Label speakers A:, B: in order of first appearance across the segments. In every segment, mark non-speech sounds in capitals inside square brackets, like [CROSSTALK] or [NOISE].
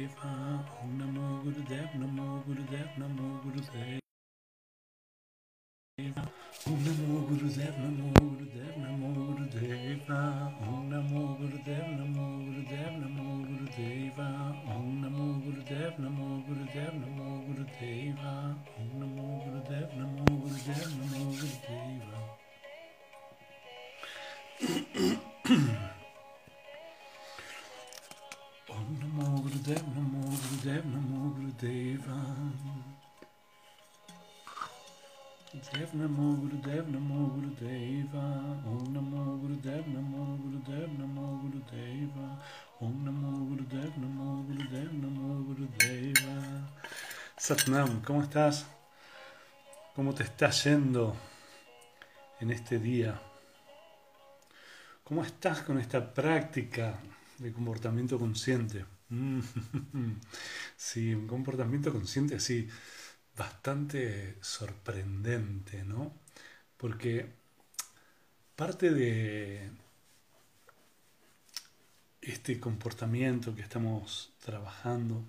A: Gurudeva Om Namo Gurudev Namo Gurudev Namo Gurudev Om Namo Gurudev Namo Gurudev Namo Gurudeva Om Namo Gurudev Namo Gurudev Namo Gurudeva Om Namo Gurudev Namo Gurudev Namo Gurudeva Om Namo Gurudev Namo Gurudev Namo Gurudeva Gurudev Namo Gurudev Namo Gurudeva Dev Namo Gurudev Namo Gurudeva Om Namo Gurudev Namo Gurudev Namo Gurudeva Om Namo Gurudev Namo Gurudev Namo Gurudeva Satnam, ¿cómo estás? ¿Cómo te está yendo en este día? ¿Cómo estás con esta práctica de comportamiento consciente? [LAUGHS] Sí, un comportamiento consciente así bastante sorprendente, ¿no? Porque parte de este comportamiento que estamos trabajando,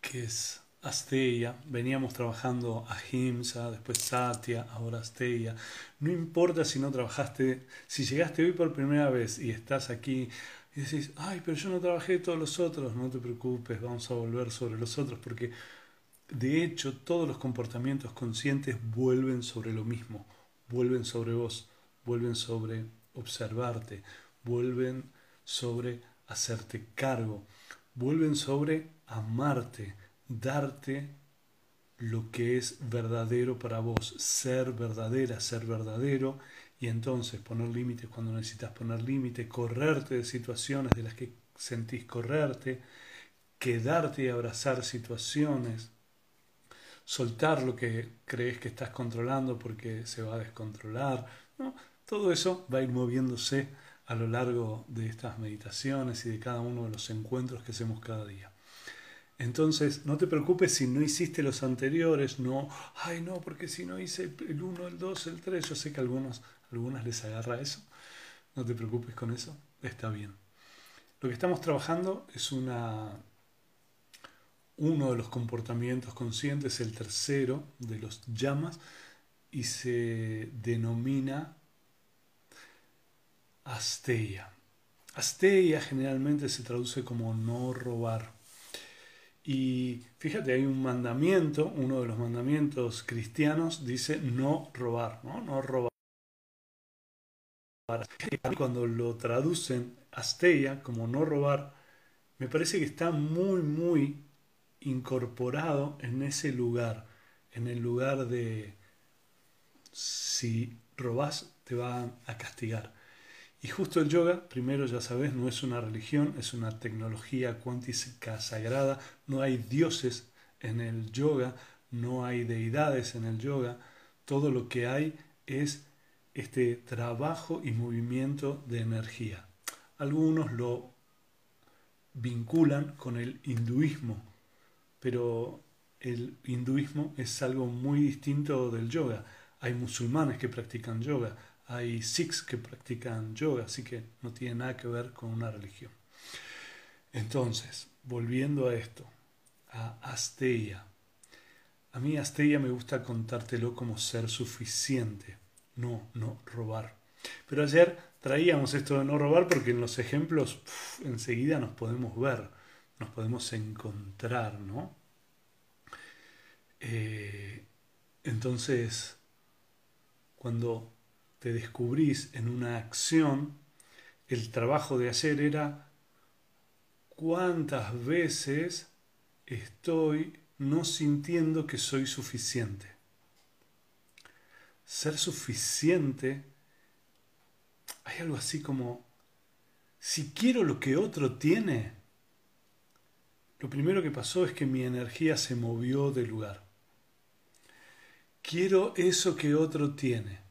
A: que es Asteya, veníamos trabajando Ahimsa, después Satya, ahora Asteya. No importa si no trabajaste, si llegaste hoy por primera vez y estás aquí y decís, ay, pero yo no trabajé todos los otros, no te preocupes, vamos a volver sobre los otros, porque de hecho todos los comportamientos conscientes vuelven sobre lo mismo, vuelven sobre vos, vuelven sobre observarte, vuelven sobre hacerte cargo, vuelven sobre amarte, darte lo que es verdadero para vos, ser verdadera, ser verdadero y entonces poner límites cuando necesitas poner límites, correrte de situaciones de las que sentís correrte, quedarte y abrazar situaciones, soltar lo que crees que estás controlando porque se va a descontrolar. Todo eso va a ir moviéndose a lo largo de estas meditaciones y de cada uno de los encuentros que hacemos cada día. Entonces, no te preocupes si no hiciste los anteriores, no, ay no, porque si no hice el 1, el 2, el 3, yo sé que a algunos, algunas les agarra eso, no te preocupes con eso, está bien. Lo que estamos trabajando es una, uno de los comportamientos conscientes, el tercero de los llamas, y se denomina Asteya. Asteya generalmente se traduce como no robar. Y fíjate, hay un mandamiento, uno de los mandamientos cristianos dice no robar, ¿no? No robar. Cuando lo traducen Asteya como no robar, me parece que está muy, muy incorporado en ese lugar, en el lugar de si robas te van a castigar. Y justo el yoga, primero ya sabes, no es una religión, es una tecnología cuántica sagrada, no hay dioses en el yoga, no hay deidades en el yoga, todo lo que hay es este trabajo y movimiento de energía. Algunos lo vinculan con el hinduismo, pero el hinduismo es algo muy distinto del yoga. Hay musulmanes que practican yoga, hay sikhs que practican yoga, así que no tiene nada que ver con una religión. Entonces, volviendo a esto, a Asteya. A mí Asteya me gusta contártelo como ser suficiente, no, no robar. Pero ayer traíamos esto de no robar porque en los ejemplos enseguida nos podemos ver, nos podemos encontrar, ¿no? Eh, entonces, cuando te descubrís en una acción, el trabajo de hacer era cuántas veces estoy no sintiendo que soy suficiente. Ser suficiente, hay algo así como, si quiero lo que otro tiene, lo primero que pasó es que mi energía se movió de lugar. Quiero eso que otro tiene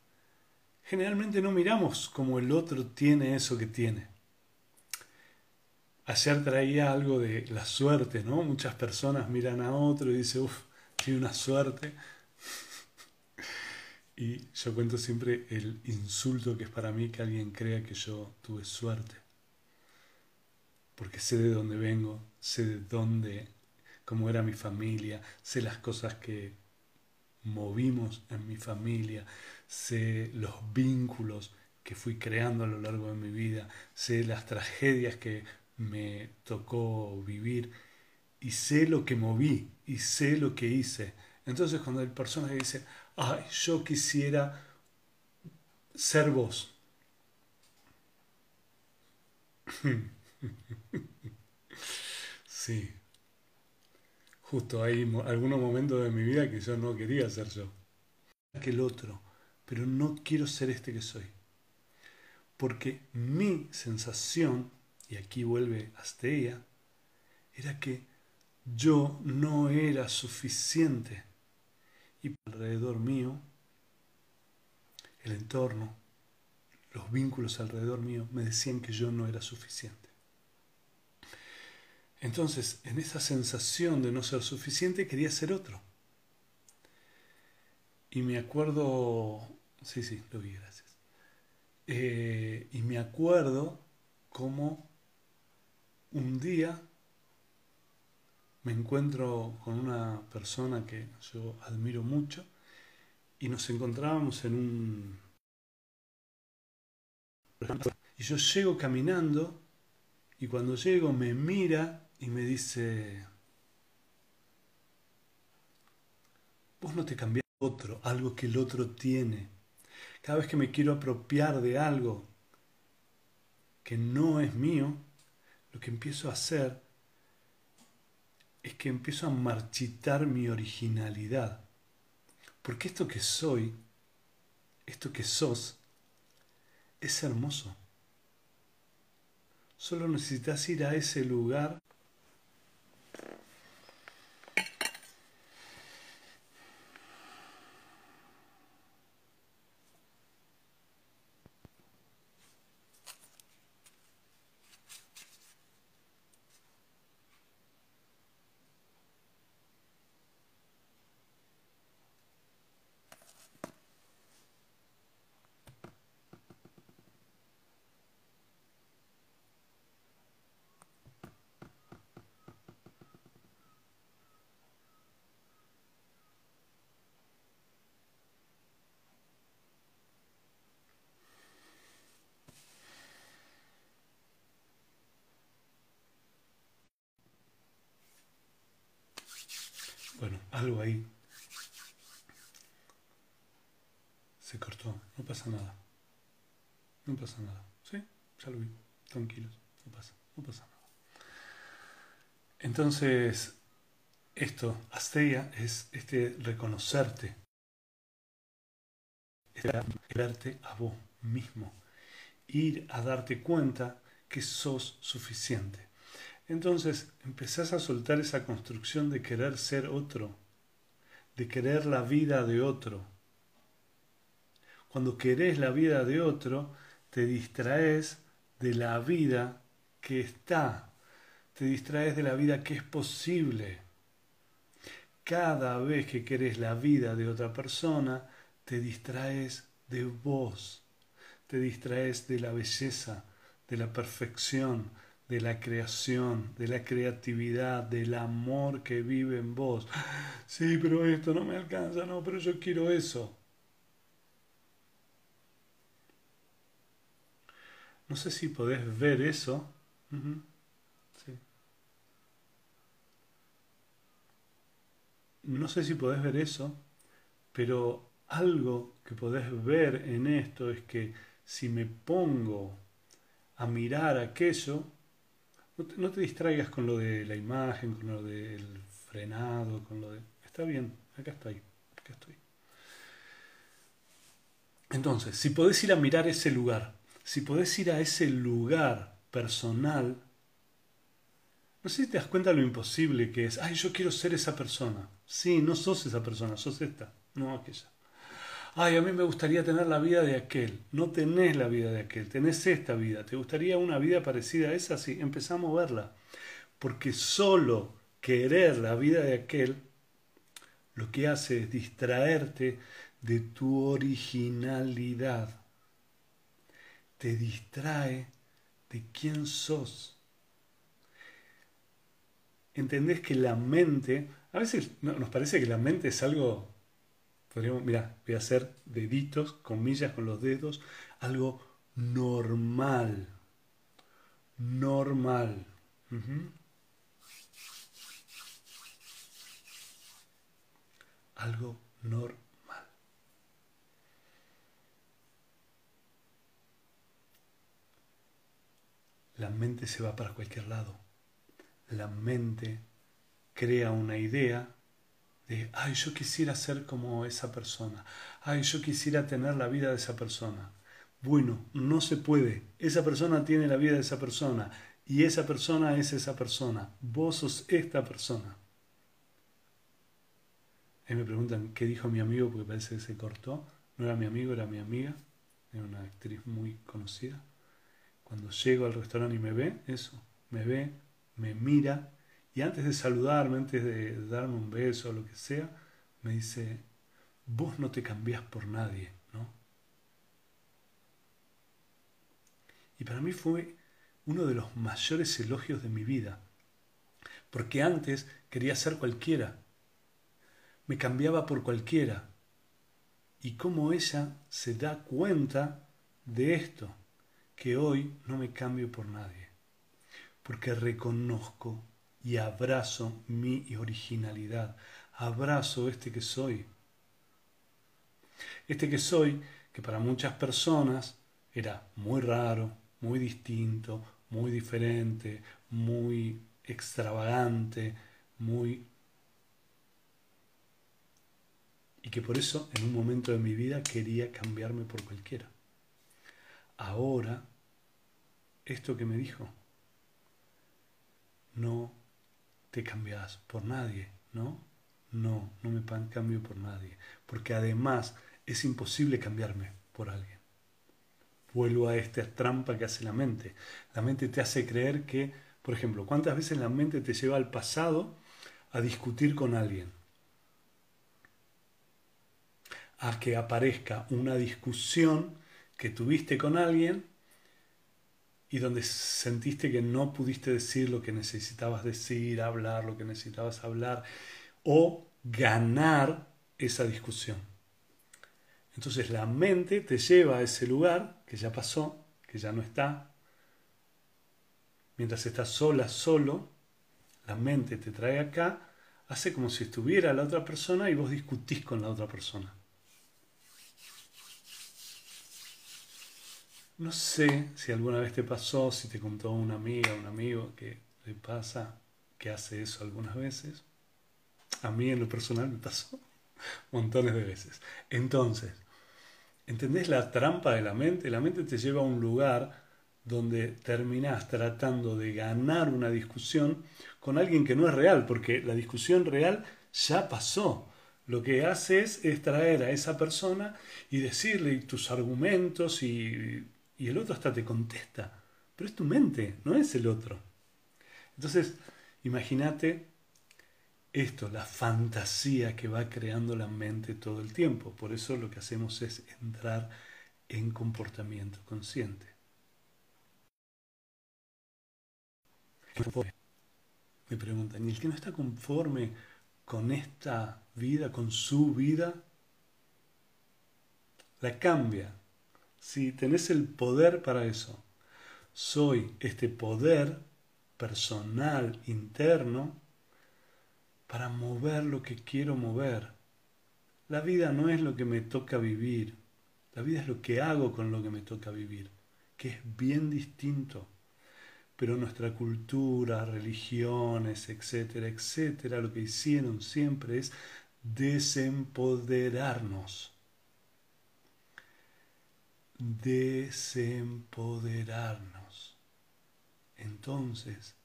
A: generalmente no miramos como el otro tiene eso que tiene. Ayer traía algo de la suerte, ¿no? Muchas personas miran a otro y dicen, uff, tiene una suerte. [LAUGHS] y yo cuento siempre el insulto que es para mí que alguien crea que yo tuve suerte. porque sé de dónde vengo, sé de dónde, cómo era mi familia, sé las cosas que movimos en mi familia, sé los vínculos que fui creando a lo largo de mi vida, sé las tragedias que me tocó vivir y sé lo que moví y sé lo que hice. Entonces cuando hay personas que ay, yo quisiera ser vos. [LAUGHS] sí. Justo hay algunos momentos de mi vida que yo no quería ser yo. Que el otro. Pero no quiero ser este que soy. Porque mi sensación, y aquí vuelve Astea, era que yo no era suficiente. Y alrededor mío, el entorno, los vínculos alrededor mío me decían que yo no era suficiente. Entonces, en esa sensación de no ser suficiente, quería ser otro. Y me acuerdo, sí, sí, lo vi, gracias. Eh, y me acuerdo cómo un día me encuentro con una persona que yo admiro mucho y nos encontrábamos en un... Y yo llego caminando y cuando llego me mira y me dice, vos no te cambiás algo que el otro tiene. Cada vez que me quiero apropiar de algo que no es mío, lo que empiezo a hacer es que empiezo a marchitar mi originalidad. Porque esto que soy, esto que sos, es hermoso. Solo necesitas ir a ese lugar Bueno, algo ahí se cortó, no pasa nada. No pasa nada. ¿Sí? Ya lo vi. Tranquilos, no pasa, no pasa nada. Entonces, esto, Asteia, es este reconocerte, verte a vos mismo, ir a darte cuenta que sos suficiente. Entonces empezás a soltar esa construcción de querer ser otro, de querer la vida de otro. Cuando querés la vida de otro, te distraes de la vida que está, te distraes de la vida que es posible. Cada vez que querés la vida de otra persona, te distraes de vos, te distraes de la belleza, de la perfección, de la creación, de la creatividad, del amor que vive en vos. Sí, pero esto no me alcanza, no, pero yo quiero eso. No sé si podés ver eso. No sé si podés ver eso, pero algo que podés ver en esto es que si me pongo a mirar aquello, no te, distraigas con lo de la imagen, con lo del frenado, con lo de... Está bien, acá estoy, acá estoy. Entonces, si podés ir a mirar ese lugar, si podés ir a ese lugar personal, no sé si te das cuenta de lo imposible que es. Ay, yo quiero ser esa persona. Sí, no sos esa persona, sos esta, no aquella ay, a mí me gustaría tener la vida de aquel. No tenés la vida de aquel, tenés esta vida. ¿Te gustaría una vida parecida a esa? Sí, empezamos a verla. Porque solo querer la vida de aquel lo que hace es distraerte de tu originalidad. Te distrae de quién sos. entendés que la mente, a veces nos parece que la mente es algo, podríamos, mira, voy a hacer deditos, comillas con los dedos, algo normal, normal. Algo normal. La mente se va para cualquier lado. La mente crea una idea de, ay, yo quisiera ser como esa persona. Ay, yo quisiera tener la vida de esa persona. Bueno, no se puede. Esa persona tiene la vida de esa persona. Y esa persona es esa persona. Vos sos esta persona. Y me preguntan, ¿qué dijo mi amigo? Porque parece que se cortó. No era mi amigo, era mi amiga. Era una actriz muy conocida. Cuando llego al restaurante y me ve, eso, me ve, me mira y antes de saludarme, antes de darme un beso o lo que sea, me dice, vos no te cambiás por nadie, ¿no? Y para mí fue uno de los mayores elogios de mi vida, porque antes quería ser cualquiera, me cambiaba por cualquiera, y cómo ella se da cuenta de esto que hoy no me cambio por nadie, porque reconozco y abrazo mi originalidad, abrazo este que soy. Este que soy, que para muchas personas era muy raro, muy distinto, muy diferente, muy extravagante, muy... Y que por eso en un momento de mi vida quería cambiarme por cualquiera ahora esto que me dijo. No te cambias por nadie, ¿no? No, no me cambio por nadie, porque además es imposible cambiarme por alguien. Vuelvo a esta trampa que hace la mente. La mente te hace creer que, por ejemplo, ¿cuántas veces la mente te lleva al pasado a discutir con alguien? A que aparezca una discusión que tuviste con alguien y donde sentiste que no pudiste decir lo que necesitabas decir, hablar lo que necesitabas hablar o ganar esa discusión. Entonces la mente te lleva a ese lugar que ya pasó, que ya no está. Mientras estás sola, solo, la mente te trae acá, hace como si estuviera la otra persona y vos discutís con la otra persona. No sé si alguna vez te pasó, si te contó una amiga, un amigo que le pasa, que hace eso algunas veces. A mí en lo personal me pasó [LAUGHS] montones de veces. Entonces, ¿entendés la trampa de la mente? La mente te lleva a un lugar donde terminás tratando de ganar una discusión con alguien que no es real, porque la discusión real ya pasó. Lo que haces es traer a esa persona y decirle tus argumentos y y el otro hasta te contesta, pero es tu mente, no es el otro. Entonces, imagínate esto, la fantasía que va creando la mente todo el tiempo. Por eso lo que hacemos es entrar en comportamiento consciente. Me preguntan, ¿y el que no está conforme con esta vida, con su vida? La cambia, si tenés el poder para eso. Soy este poder personal, interno, para mover lo que quiero mover. La vida no es lo que me toca vivir, la vida es lo que hago con lo que me toca vivir, que es bien distinto. Pero nuestra cultura, religiones, etcétera, etcétera, lo que hicieron siempre es desempoderarnos desempoderarnos. Entonces,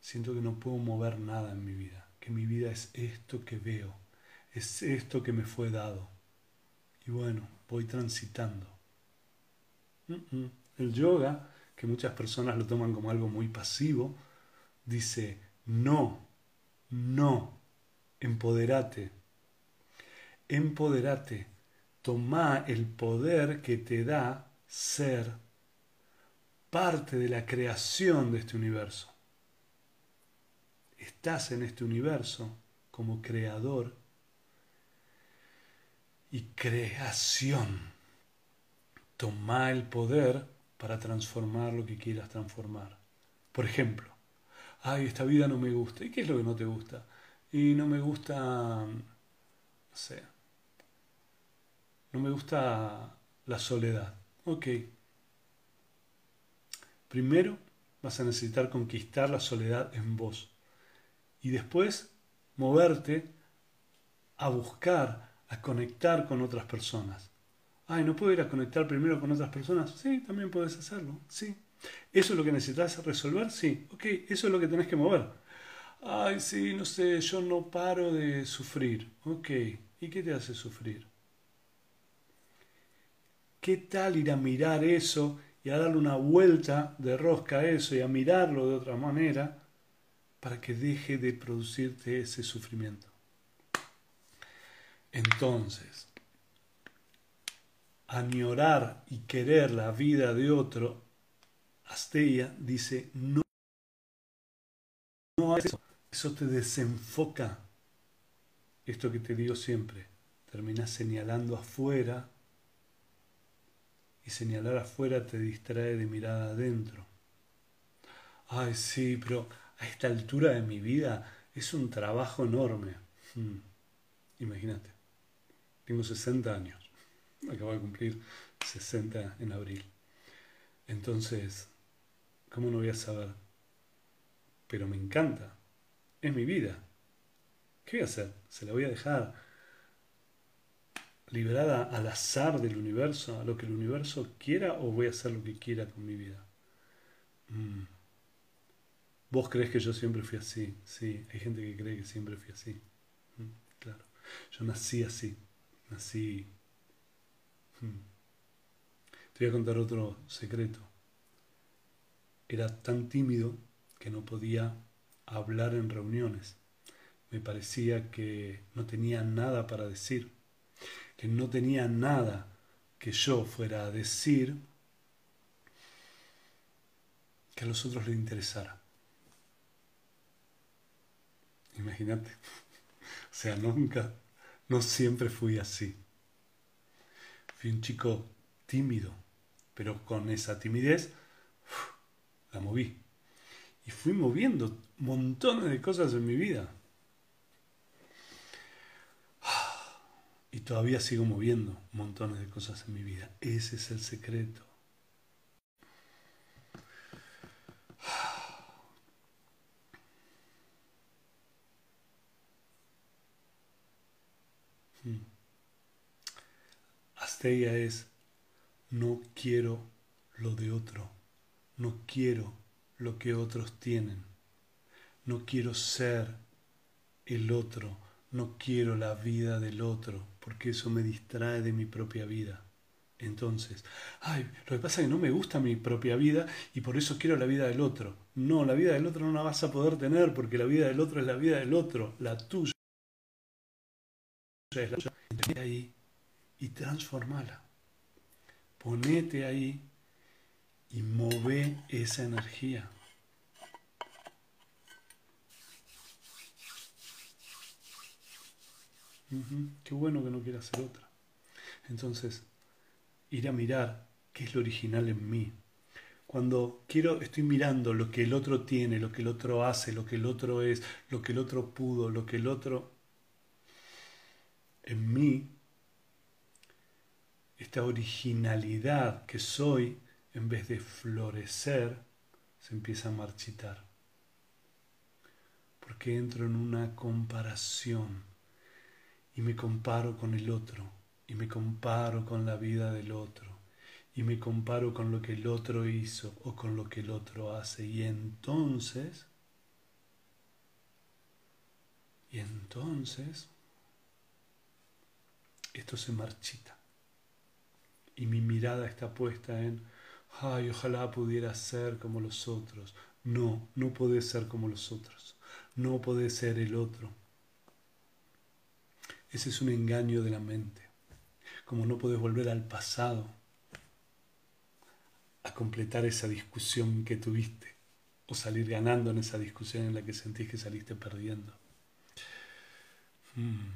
A: siento que no puedo mover nada en mi vida, que mi vida es esto que veo, es esto que me fue dado. Y bueno, voy transitando. El yoga, que muchas personas lo toman como algo muy pasivo, dice, no, no, empoderate, empoderate Toma el poder que te da ser parte de la creación de este universo. estás en este universo como creador y creación. Toma el poder para transformar lo que quieras transformar. Por ejemplo, ay, esta vida no me gusta. ¿Y qué es lo que no te gusta? Y no me gusta, no sé, no me gusta la soledad. Ok. Primero vas a necesitar conquistar la soledad en vos. Y después moverte a buscar, a conectar con otras personas. Ay, ¿no puedo ir a conectar primero con otras personas? Sí, también puedes hacerlo. Sí. ¿Eso es lo que necesitas resolver? Sí. Ok, eso es lo que tenés que mover. Ay, sí, no sé, yo no paro de sufrir. Ok, ¿y qué te hace sufrir? ¿Qué tal ir a mirar eso y a darle una vuelta de rosca a eso y a mirarlo de otra manera para que deje de producirte ese sufrimiento? Entonces, añorar y querer la vida de otro, Astella dice, no, no eso, eso te desenfoca. Esto que te digo siempre, terminas señalando afuera y señalar afuera te distrae de mirada adentro. Ay, sí, pero a esta altura de mi vida es un trabajo enorme. Hmm, imagínate, tengo 60 años acabo de cumplir 60 en abril. Entonces, ¿cómo no voy a saber? Pero me encanta. Es mi vida. ¿Qué voy a hacer? ¿Se la voy a dejar liberada al azar del universo, a lo que el universo quiera, o voy a hacer lo que quiera con mi vida? Mm. ¿Vos crees que yo siempre fui así? Sí, hay gente que cree que siempre fui así. Mm, claro. Yo nací así. Nací Hmm. Te voy a contar otro secreto. Era tan tímido que no podía hablar en reuniones. Me parecía que no tenía nada para decir, que no tenía nada que yo fuera a decir que a los otros les interesara. Imagínate. [LAUGHS] O sea, nunca, no siempre fui así. Fui un chico tímido, pero con esa timidez la moví. Y fui moviendo montones de cosas en mi vida. Y todavía sigo moviendo montones de cosas en mi vida. Ese es el secreto. Hmm. Asteya es, no quiero lo de otro, no quiero lo que otros tienen, no quiero ser el otro, no quiero la vida del otro, porque eso me distrae de mi propia vida. Entonces, ay, lo que pasa es que no me gusta mi propia vida y por eso quiero la vida del otro. No, la vida del otro no la vas a poder tener porque la vida del otro es la vida del otro, la tuya es la tuya. ahí y transformala. Ponete ahí y move esa energía. Qué bueno que no quiera hacer otra. Entonces, ir a mirar qué es lo original en mí. Cuando quiero, estoy mirando lo que el otro tiene, lo que el otro hace, lo que el otro es, lo que el otro pudo, lo que el otro... En mí esta originalidad que soy, en vez de florecer, se empieza a marchitar. Porque entro en una comparación y me comparo con el otro, y me comparo con la vida del otro, y me comparo con lo que el otro hizo o con lo que el otro hace. Y entonces, y entonces, esto se marchita y mi mirada está puesta en, ay, ojalá pudiera ser como los otros. No, no puede ser como los otros. No puede ser el otro. Ese es un engaño de la mente. Como no puedes volver al pasado a completar esa discusión que tuviste. o salir ganando en esa discusión en la que sentís que saliste perdiendo. Hmm.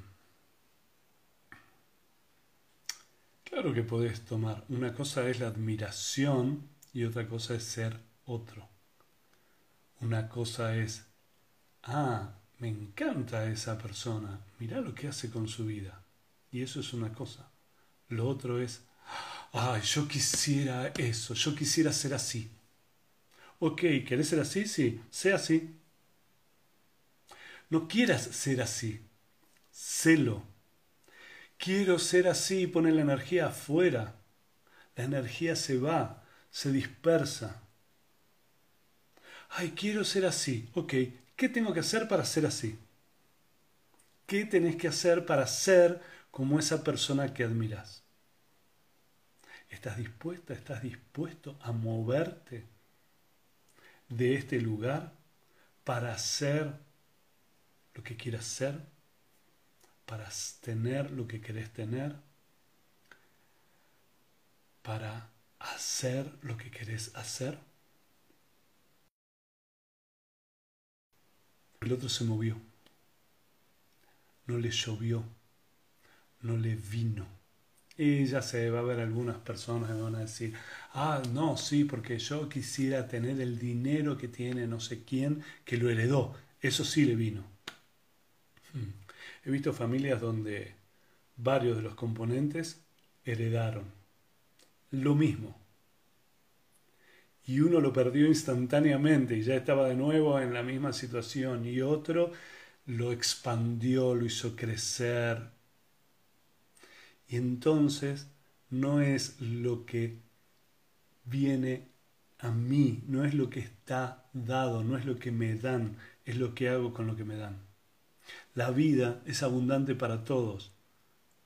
A: Claro que podés tomar. Una cosa es la admiración y otra cosa es ser otro. Una cosa es, ah, me encanta esa persona, mirá lo que hace con su vida. Y eso es una cosa. Lo otro es, ay, yo quisiera eso, yo quisiera ser así. Ok, ¿querés ser así? Sí, sé así. No quieras ser así, sélo. Quiero ser así, pone la energía afuera. La energía se va, se dispersa. Ay, quiero ser así. Ok, ¿qué tengo que hacer para ser así? ¿Qué tenés que hacer para ser como esa persona que admiras? ¿Estás dispuesta, estás dispuesto a moverte de este lugar para ser lo que quieras ser? ¿Para tener lo que querés tener? ¿Para hacer lo que querés hacer? El otro se movió, no le llovió, no le vino. Y ya se va a ver algunas personas que van a decir, ah, no, sí, porque yo quisiera tener el dinero que tiene no sé quién que lo heredó. Eso sí le vino. Hmm. He visto familias donde varios de los componentes heredaron lo mismo y uno lo perdió instantáneamente y ya estaba de nuevo en la misma situación y otro lo expandió, lo hizo crecer. Y entonces no es lo que viene a mí, no es lo que está dado, no es lo que me dan, es lo que hago con lo que me dan. La vida es abundante para todos.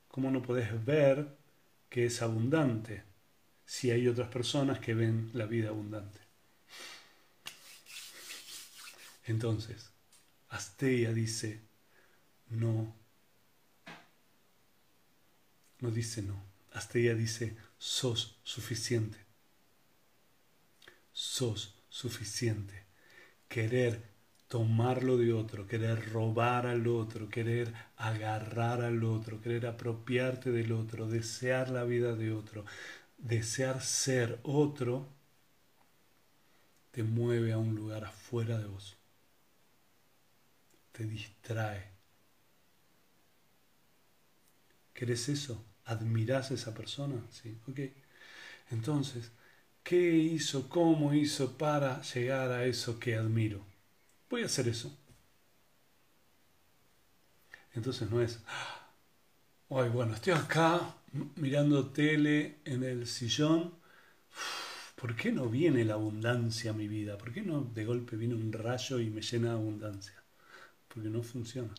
A: ¿Cómo no podés ver que es abundante? Si hay otras personas que ven la vida abundante. Entonces, Asteia dice, no, no dice no. Asteia dice, sos suficiente. Sos suficiente. Querer tomarlo de otro, querer robar al otro, querer agarrar al otro, querer apropiarte del otro, desear la vida de otro, desear ser otro te mueve a un lugar afuera de vos. Te distrae. ¿Querés eso? ¿Admirás a esa persona? Sí, ok. Entonces, ¿qué hizo, cómo hizo para llegar a eso que admiro? Voy a hacer eso. Entonces no es, ay, bueno, estoy acá, mirando tele en el sillón, ¿por qué no viene la abundancia a mi vida? ¿Por qué no de golpe viene un rayo y me llena de abundancia? Porque no funciona.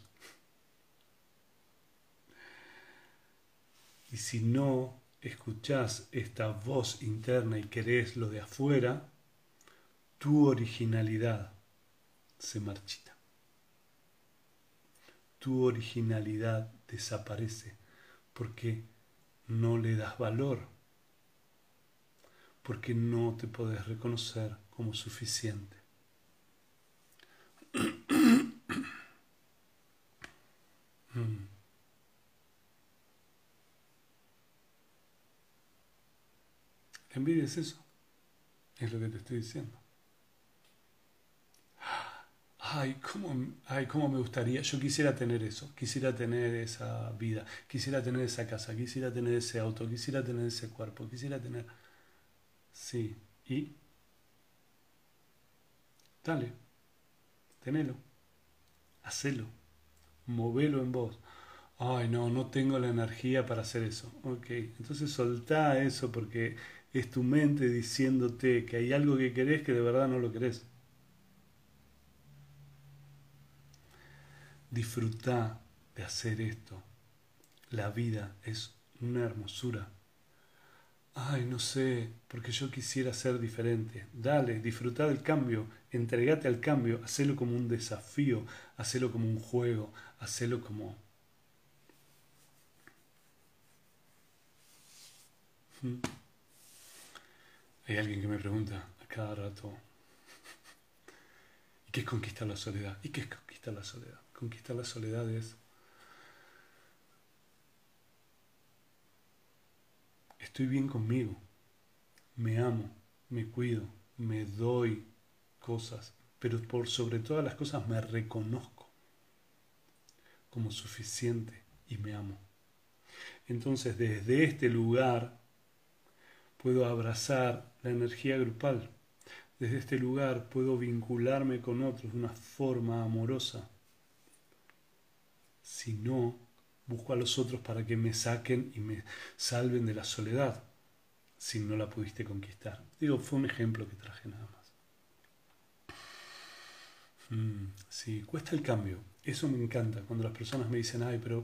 A: Y si no escuchás esta voz interna y querés lo de afuera, tu originalidad se marchita. Tu originalidad desaparece porque no le das valor, porque no te puedes reconocer como suficiente. [CLEARS THROAT] Envidia es eso, es lo que te estoy diciendo ay cómo, ay, cómo me gustaría, yo quisiera tener eso, quisiera tener esa vida, quisiera tener esa casa, quisiera tener ese auto, quisiera tener ese cuerpo, quisiera tener... Sí, y... Dale, tenelo, hacelo, movelo en vos. Ay, no, no tengo la energía para hacer eso. Ok, entonces soltá eso porque es tu mente diciéndote que hay algo que querés que de verdad no lo querés. Disfruta de hacer esto. La vida es una hermosura. Ay, no sé, porque yo quisiera ser diferente. Dale, disfruta del cambio, entregate al cambio, hacelo como un desafío, hacelo como un juego, hacelo como... ¿Mm? Hay alguien que me pregunta a cada rato, [LAUGHS] qué es conquistar la soledad? ¿Y qué es conquistar la soledad? Conquistar la soledad es estoy bien conmigo, me amo, me cuido, me doy cosas, pero por sobre todas las cosas me reconozco como suficiente y me amo. Entonces desde este lugar puedo abrazar la energía grupal. Desde este lugar puedo vincularme con otros de una forma amorosa. Si no, busco a los otros para que me saquen y me salven de la soledad, si no la pudiste conquistar. Digo, fue un ejemplo que traje nada más. Mm, sí, cuesta el cambio. Eso me encanta. Cuando las personas me dicen, ay, pero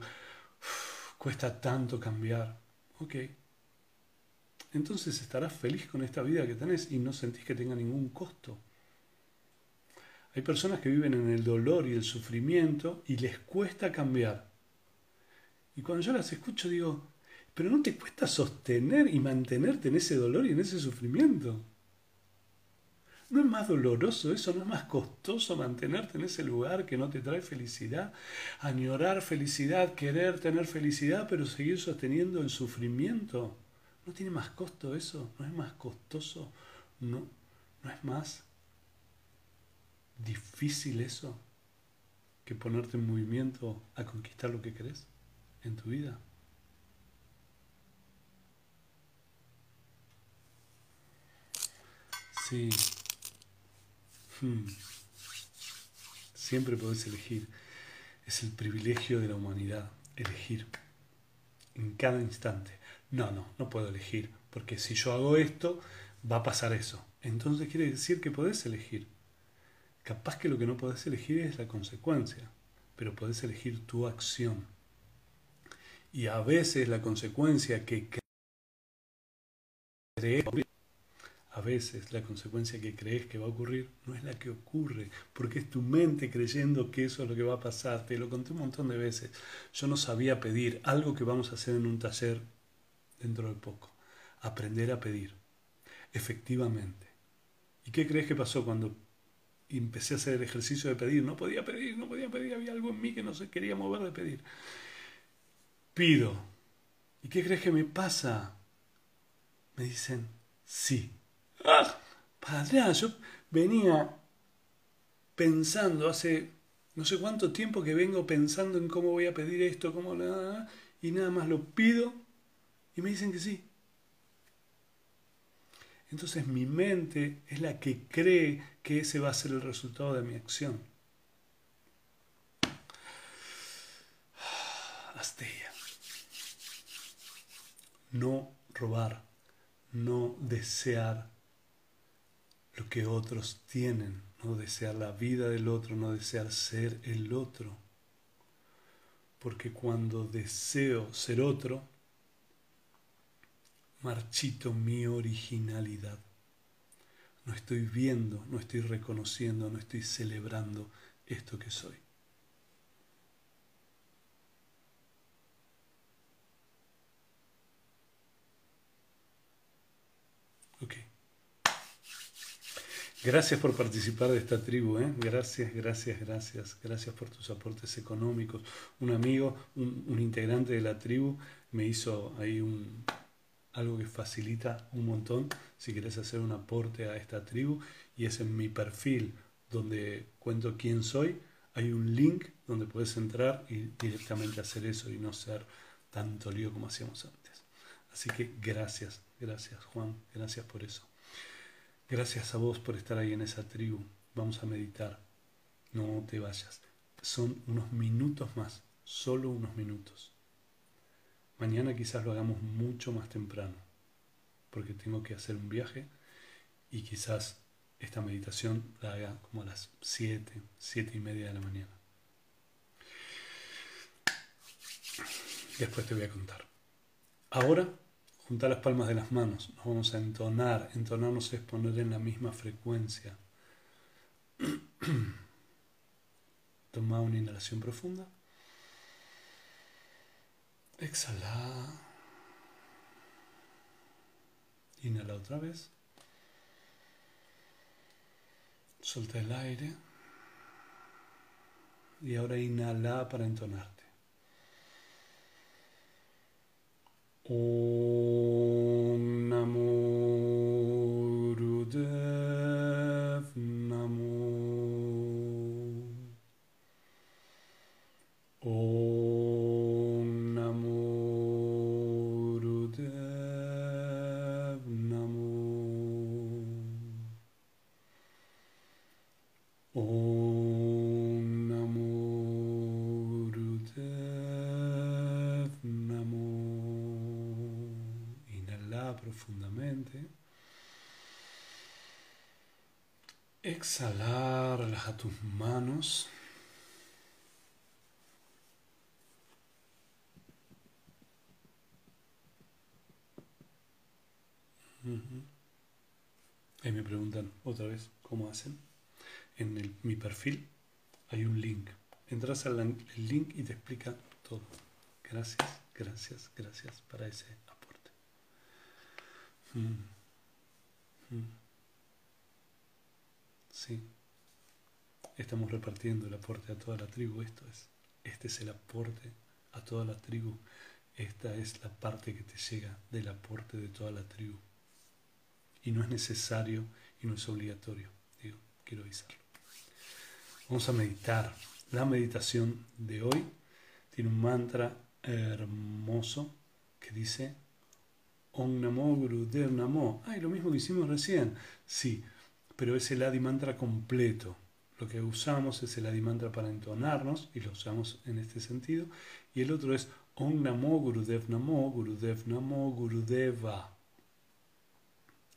A: cuesta tanto cambiar. Ok, entonces estarás feliz con esta vida que tenés y no sentís que tenga ningún costo. Hay personas que viven en el dolor y el sufrimiento y les cuesta cambiar. Y cuando yo las escucho digo, pero no te cuesta sostener y mantenerte en ese dolor y en ese sufrimiento. ¿No es más doloroso eso? ¿No es más costoso mantenerte en ese lugar que no te trae felicidad? Añorar felicidad, querer tener felicidad, pero seguir sosteniendo el sufrimiento. ¿No tiene más costo eso? ¿No es más costoso? ¿No, ¿No es más difícil eso que ponerte en movimiento a conquistar lo que querés en tu vida? Sí. Hmm. Siempre podés elegir. Es el privilegio de la humanidad, elegir en cada instante no, no, no puedo elegir, porque si yo hago esto, va a pasar eso. Entonces quiere decir que podés elegir. Capaz que lo que no podés elegir es la consecuencia, pero podés elegir tu acción. Y a veces la consecuencia que crees, a veces la consecuencia que crees que va a ocurrir no es la que ocurre, porque es tu mente creyendo que eso es lo que va a pasar. Te lo conté un montón de veces. Yo no sabía pedir algo que vamos a hacer en un taller dentro de poco. Aprender a pedir, efectivamente. ¿Y qué crees que pasó cuando empecé a hacer el ejercicio de pedir? No podía pedir, no podía pedir, había algo en mí que no se quería mover de pedir. Pido. ¿Y qué crees que me pasa? Me dicen, sí. ¡Ah! Para yo venía pensando hace no sé cuánto tiempo que vengo pensando en cómo voy a pedir esto, cómo la... y nada más lo pido y me dicen que sí. Entonces mi mente es la que cree que ese va a ser el resultado de mi acción. [SIGHS] Astella. No robar, no desear lo que otros tienen, no desear la vida del otro, no desear ser el otro. Porque cuando deseo ser otro, marchito mi originalidad. No estoy viendo, no estoy reconociendo, no estoy celebrando esto que soy. Ok. Gracias por participar de esta tribu, ¿eh? gracias, gracias, gracias, gracias por tus aportes económicos. Un amigo, un, un integrante de la tribu me hizo ahí un, algo que facilita un montón si quieres hacer un aporte a esta tribu y es en mi perfil donde cuento quién soy hay un link donde puedes entrar y directamente hacer eso y no ser tanto lío como hacíamos antes. Así que gracias gracias Juan gracias por eso. Gracias a vos por estar ahí en esa tribu. Vamos a meditar. No te vayas. Son unos minutos más solo unos minutos Mañana quizás lo hagamos mucho más temprano, porque tengo que hacer un viaje y quizás esta meditación la haga como a las 7, 7 y media de la mañana. Después te voy a contar. Ahora, junta las palmas de las manos, nos vamos a entonar. Entonarnos es poner en la misma frecuencia. [CLEARS THROAT] Toma una inhalación profunda. Exhala. Inhala otra vez. Suelta el aire. Y ahora inhala para entonarte. Exhalar, relaja tus manos. Ahí me preguntan otra vez cómo hacen. En mi perfil hay un link. Entras al link y te explica todo. Gracias, gracias, gracias para ese aporte. Mm. Mm. Sí. Estamos repartiendo el aporte a toda la tribu. Esto es. Este es el aporte a toda la tribu. Esta es la parte que te llega del aporte de toda la tribu. Y no es necesario y no es obligatorio. Digo, quiero avisarlo. Vamos a meditar. La meditación de hoy tiene un mantra hermoso que dice Om Namo Gurudev Namo. Ay, lo mismo que hicimos recién. Sí, pero es el Adi Mantra completo. Lo que usamos es el Adi Mantra para entonarnos y lo usamos en este sentido. Y el otro es Om Namo Gurudev Namo, Gurudev Namo, Gurudeva.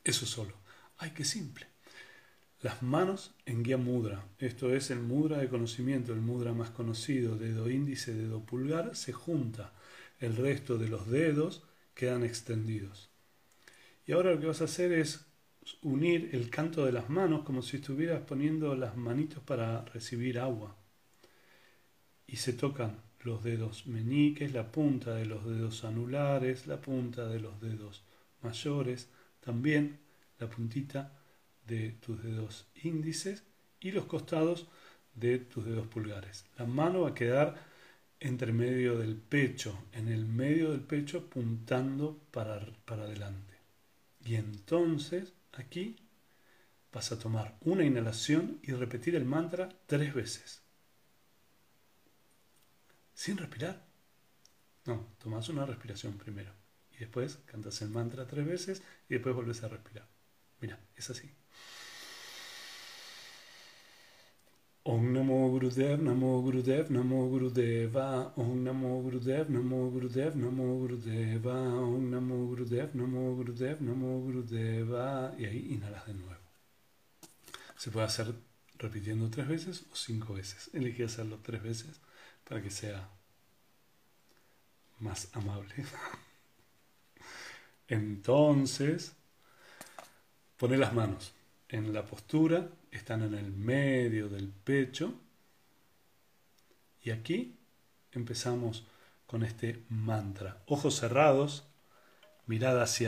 A: Eso solo. Ay, qué simple. Las manos en guía mudra. Esto es el mudra de conocimiento, el mudra más conocido, dedo índice, dedo pulgar, se junta. El resto de los dedos quedan extendidos. Y ahora lo que vas a hacer es unir el canto de las manos como si estuvieras poniendo las manitos para recibir agua. Y se tocan los dedos meñiques, la punta de los dedos anulares, la punta de los dedos mayores, también la puntita de tus dedos índices y los costados de tus dedos pulgares. La mano va a quedar entre medio del pecho, en el medio del pecho apuntando para, para adelante. Y entonces aquí vas a tomar una inhalación y repetir el mantra tres veces. Sin respirar. No, tomas una respiración primero. Y después cantas el mantra tres veces y después vuelves a respirar. Mira, es así. Om Namo Gurudev, Namo Gurudev, Namo Gurudeva, Om Namo Gurudev, Namo Gurudev, Namo Gurudeva, Om Namo Gurudev, Namo Gurudev, Namo Gurudeva. Y ahí inhalas de nuevo. Se puede hacer repitiendo tres veces o cinco veces. Elegí hacerlo tres veces para que sea más amable. [LAUGHS] Entonces, pone las manos en la postura, están en el medio del pecho. Y aquí empezamos con este mantra. Ojos cerrados, mirada hacia